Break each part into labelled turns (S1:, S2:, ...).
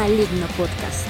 S1: Maligno Podcast.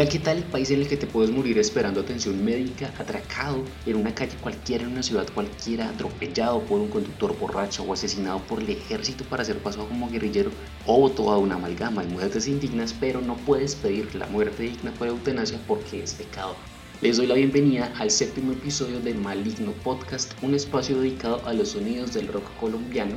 S2: Hola, ¿qué tal? El país en el que te puedes morir esperando atención médica, atracado en una calle cualquiera, en una ciudad cualquiera, atropellado por un conductor borracho o asesinado por el ejército para ser pasado como guerrillero o toda una amalgama de muertes indignas, pero no puedes pedir la muerte digna por eutanasia porque es pecado. Les doy la bienvenida al séptimo episodio de Maligno Podcast, un espacio dedicado a los sonidos del rock colombiano.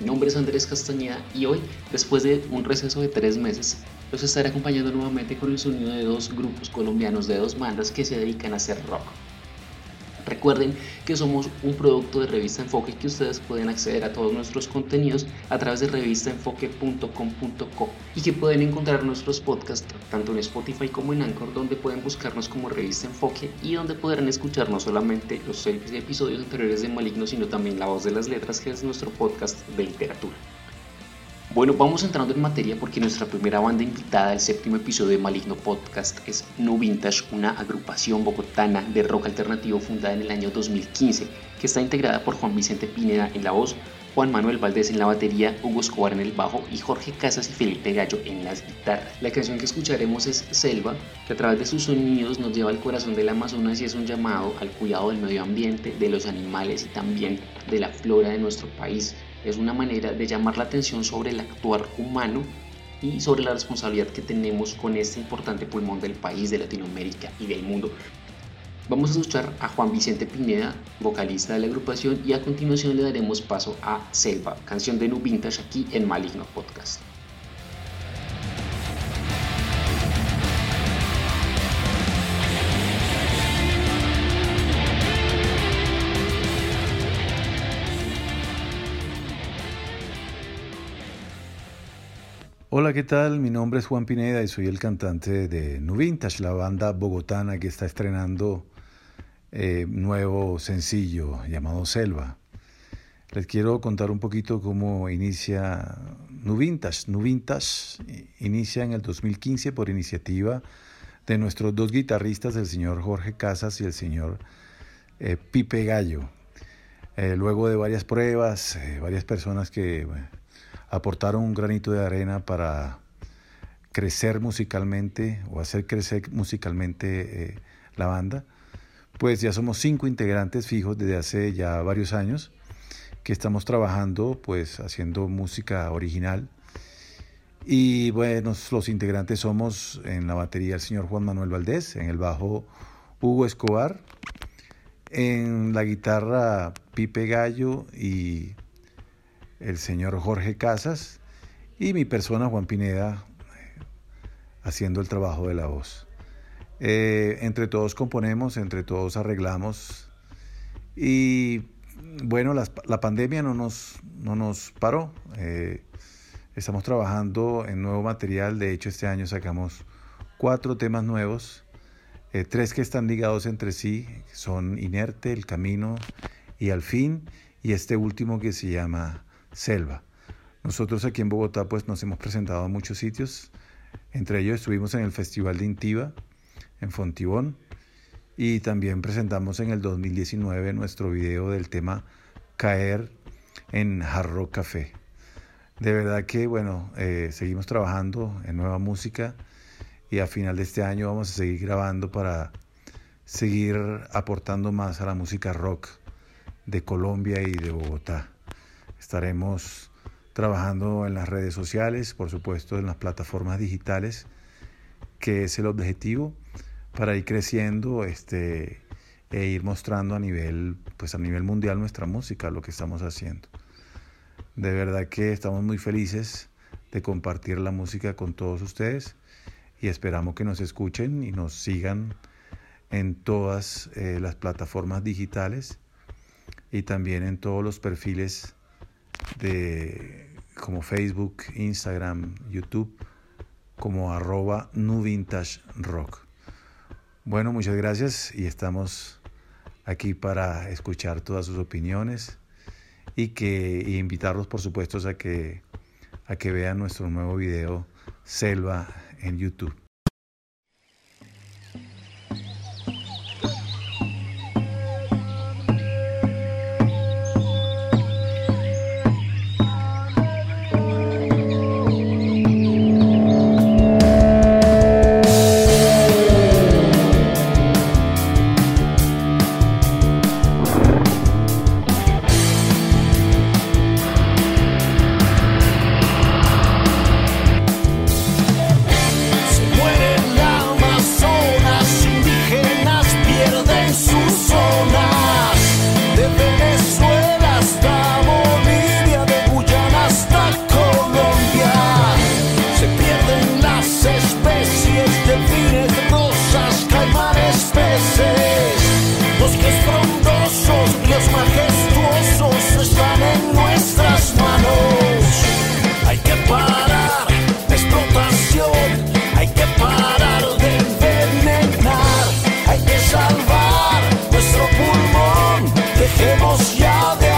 S2: Mi nombre es Andrés Castañeda y hoy, después de un receso de tres meses, los estaré acompañando nuevamente con el sonido de dos grupos colombianos de dos bandas que se dedican a hacer rock. Recuerden que somos un producto de Revista Enfoque que ustedes pueden acceder a todos nuestros contenidos a través de revistaenfoque.com.co y que pueden encontrar nuestros podcasts tanto en Spotify como en Anchor donde pueden buscarnos como Revista Enfoque y donde podrán escuchar no solamente los episodios anteriores de Maligno sino también La Voz de las Letras que es nuestro podcast de literatura. Bueno, vamos entrando en materia porque nuestra primera banda invitada del séptimo episodio de Maligno Podcast es No Vintage, una agrupación bogotana de rock alternativo fundada en el año 2015, que está integrada por Juan Vicente Pineda en la voz, Juan Manuel Valdés en la batería, Hugo Escobar en el bajo y Jorge Casas y Felipe Gallo en las guitarras. La canción que escucharemos es Selva, que a través de sus sonidos nos lleva al corazón del Amazonas y es un llamado al cuidado del medio ambiente, de los animales y también de la flora de nuestro país es una manera de llamar la atención sobre el actuar humano y sobre la responsabilidad que tenemos con este importante pulmón del país, de Latinoamérica y del mundo. Vamos a escuchar a Juan Vicente Pineda, vocalista de la agrupación, y a continuación le daremos paso a Selva, canción de Nu Vintage aquí en Maligno Podcast.
S3: Hola, ¿qué tal? Mi nombre es Juan Pineda y soy el cantante de Vintage, la banda bogotana que está estrenando eh, nuevo sencillo llamado Selva. Les quiero contar un poquito cómo inicia Nu Vintage. Vintage inicia en el 2015 por iniciativa de nuestros dos guitarristas, el señor Jorge Casas y el señor eh, Pipe Gallo. Eh, luego de varias pruebas, eh, varias personas que aportaron un granito de arena para crecer musicalmente o hacer crecer musicalmente eh, la banda, pues ya somos cinco integrantes fijos desde hace ya varios años que estamos trabajando pues haciendo música original. Y bueno, los integrantes somos en la batería el señor Juan Manuel Valdés, en el bajo Hugo Escobar, en la guitarra Pipe Gallo y el señor Jorge Casas y mi persona Juan Pineda haciendo el trabajo de la voz. Eh, entre todos componemos, entre todos arreglamos y bueno, la, pandemia no nos, no nos paró. Eh, estamos trabajando en nuevo material, de hecho este año sacamos cuatro temas nuevos, eh, tres que están ligados entre sí, son Inerte, El Camino y Al fin, y este último que se llama selva. Nosotros aquí en Bogotá pues nos hemos presentado a muchos sitios, entre ellos estuvimos en el Festival de Intiva, en Fontibón, y también presentamos en el 2019 nuestro video del tema Caer en Jarro Café. De verdad que bueno, eh, seguimos trabajando en nueva música y a final de este año vamos a seguir grabando para seguir aportando más a la música rock de Colombia y de Bogotá. Estaremos trabajando en las redes sociales, por supuesto en las plataformas digitales, que es el objetivo para ir creciendo este, e ir mostrando a nivel, pues a nivel mundial nuestra música, lo que estamos haciendo. De verdad que estamos muy felices de compartir la música con todos ustedes y esperamos que nos escuchen y nos sigan en todas eh, las plataformas digitales y también en todos los perfiles de como Facebook, Instagram, YouTube, como arroba Vintage Rock. Bueno, muchas gracias y estamos aquí para escuchar todas sus opiniones y que y invitarlos por supuesto a que a que vean nuestro nuevo video Selva en YouTube.
S1: all day.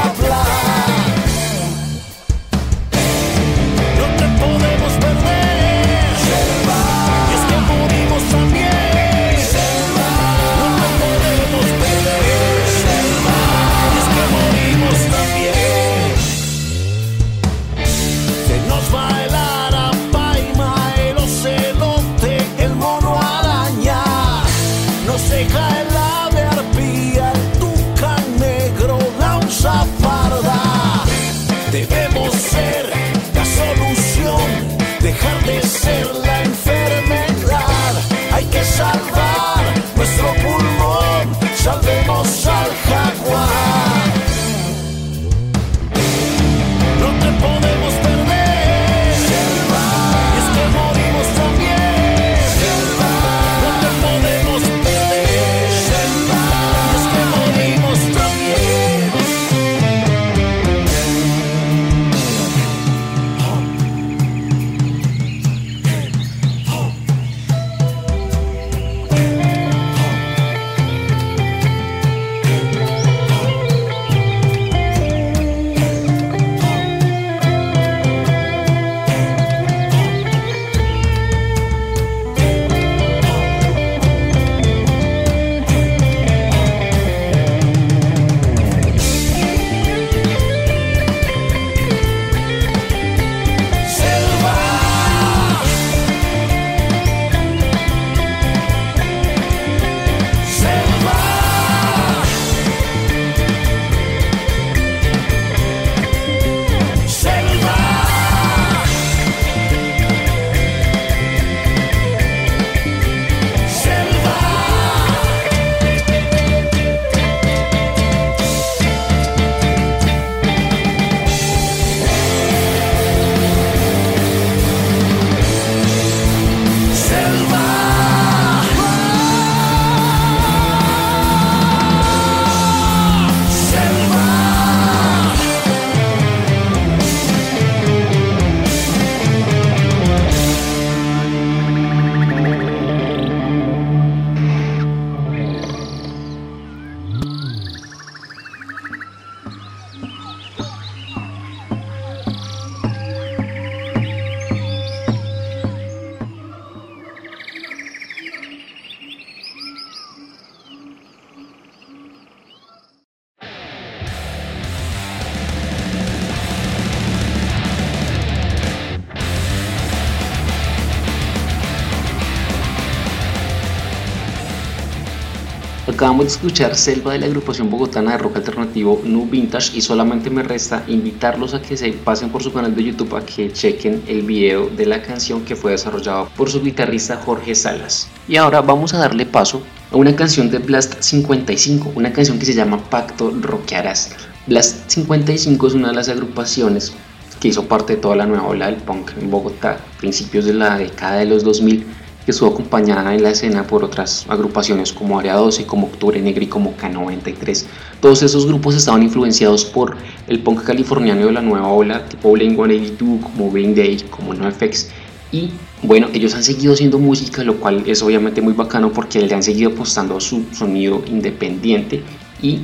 S2: Acabamos de escuchar Selva de la agrupación bogotana de rock alternativo New Vintage y solamente me resta invitarlos a que se pasen por su canal de YouTube a que chequen el video de la canción que fue desarrollada por su guitarrista Jorge Salas. Y ahora vamos a darle paso a una canción de Blast 55, una canción que se llama Pacto Rockearás. Blast 55 es una de las agrupaciones que hizo parte de toda la nueva ola del punk en Bogotá, principios de la década de los 2000 que estuvo acompañada en la escena por otras agrupaciones como Área 12, como Octubre Negro y como K93. Todos esos grupos estaban influenciados por el punk californiano de la nueva ola, tipo Blink-182, como Green Day, como NoFX. Y bueno, ellos han seguido haciendo música, lo cual es obviamente muy bacano porque le han seguido apostando a su sonido independiente y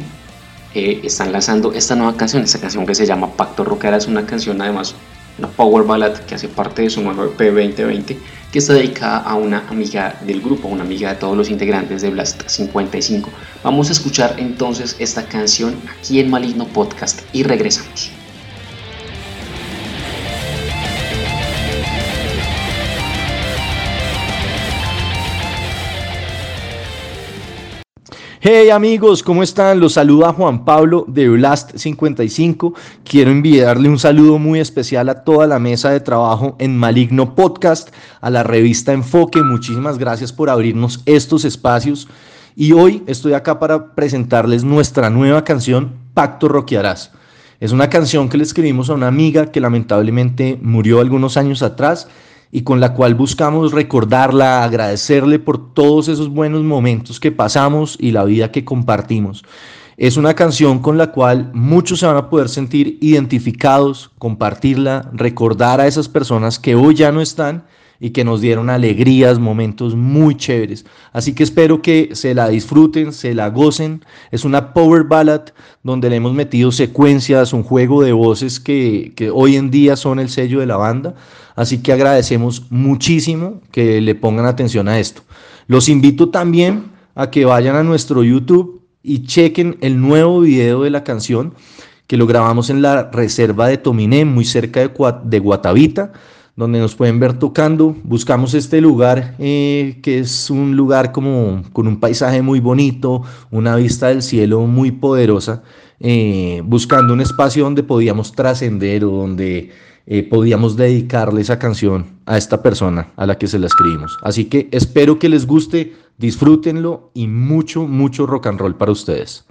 S2: eh, están lanzando esta nueva canción, esta canción que se llama Pacto Rockera, es una canción además una power ballad que hace parte de su nuevo EP 2020 que está dedicada a una amiga del grupo, una amiga de todos los integrantes de Blast 55. Vamos a escuchar entonces esta canción aquí en Maligno Podcast y regresamos.
S4: Hey amigos, ¿cómo están? Los saluda Juan Pablo de Blast 55. Quiero enviarle un saludo muy especial a toda la mesa de trabajo en Maligno Podcast, a la revista Enfoque. Muchísimas gracias por abrirnos estos espacios. Y hoy estoy acá para presentarles nuestra nueva canción, Pacto Roquearás. Es una canción que le escribimos a una amiga que lamentablemente murió algunos años atrás y con la cual buscamos recordarla, agradecerle por todos esos buenos momentos que pasamos y la vida que compartimos. Es una canción con la cual muchos se van a poder sentir identificados, compartirla, recordar a esas personas que hoy ya no están y que nos dieron alegrías, momentos muy chéveres. Así que espero que se la disfruten, se la gocen. Es una power ballad donde le hemos metido secuencias, un juego de voces que, que hoy en día son el sello de la banda. Así que agradecemos muchísimo que le pongan atención a esto. Los invito también a que vayan a nuestro YouTube y chequen el nuevo video de la canción que lo grabamos en la reserva de Tominé, muy cerca de, de Guatavita donde nos pueden ver tocando. Buscamos este lugar eh, que es un lugar como con un paisaje muy bonito, una vista del cielo muy poderosa eh, buscando un espacio donde podíamos trascender o donde eh, podíamos dedicarle esa canción a esta persona a la que se la escribimos. Así que espero que les guste, disfrútenlo y mucho, mucho rock and roll para ustedes.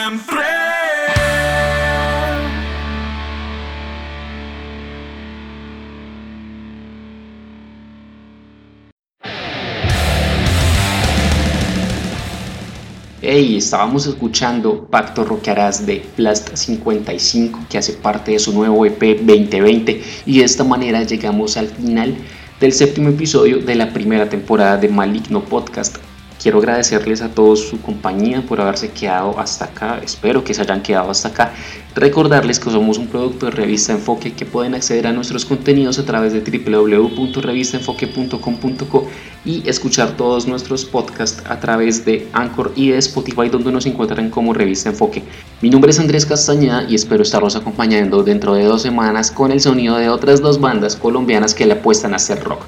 S1: Siempre.
S2: Hey, estábamos escuchando Pacto Rockearás de Blast 55 que hace parte de su nuevo EP 2020 y de esta manera llegamos al final del séptimo episodio de la primera temporada de Maligno Podcast. Quiero agradecerles a todos su compañía por haberse quedado hasta acá, espero que se hayan quedado hasta acá. Recordarles que somos un producto de Revista Enfoque que pueden acceder a nuestros contenidos a través de www.revistaenfoque.com.co y escuchar todos nuestros podcasts a través de Anchor y de Spotify donde nos encuentran como Revista Enfoque. Mi nombre es Andrés Castañeda y espero estarlos acompañando dentro de dos semanas con el sonido de otras dos bandas colombianas que le apuestan a hacer rock.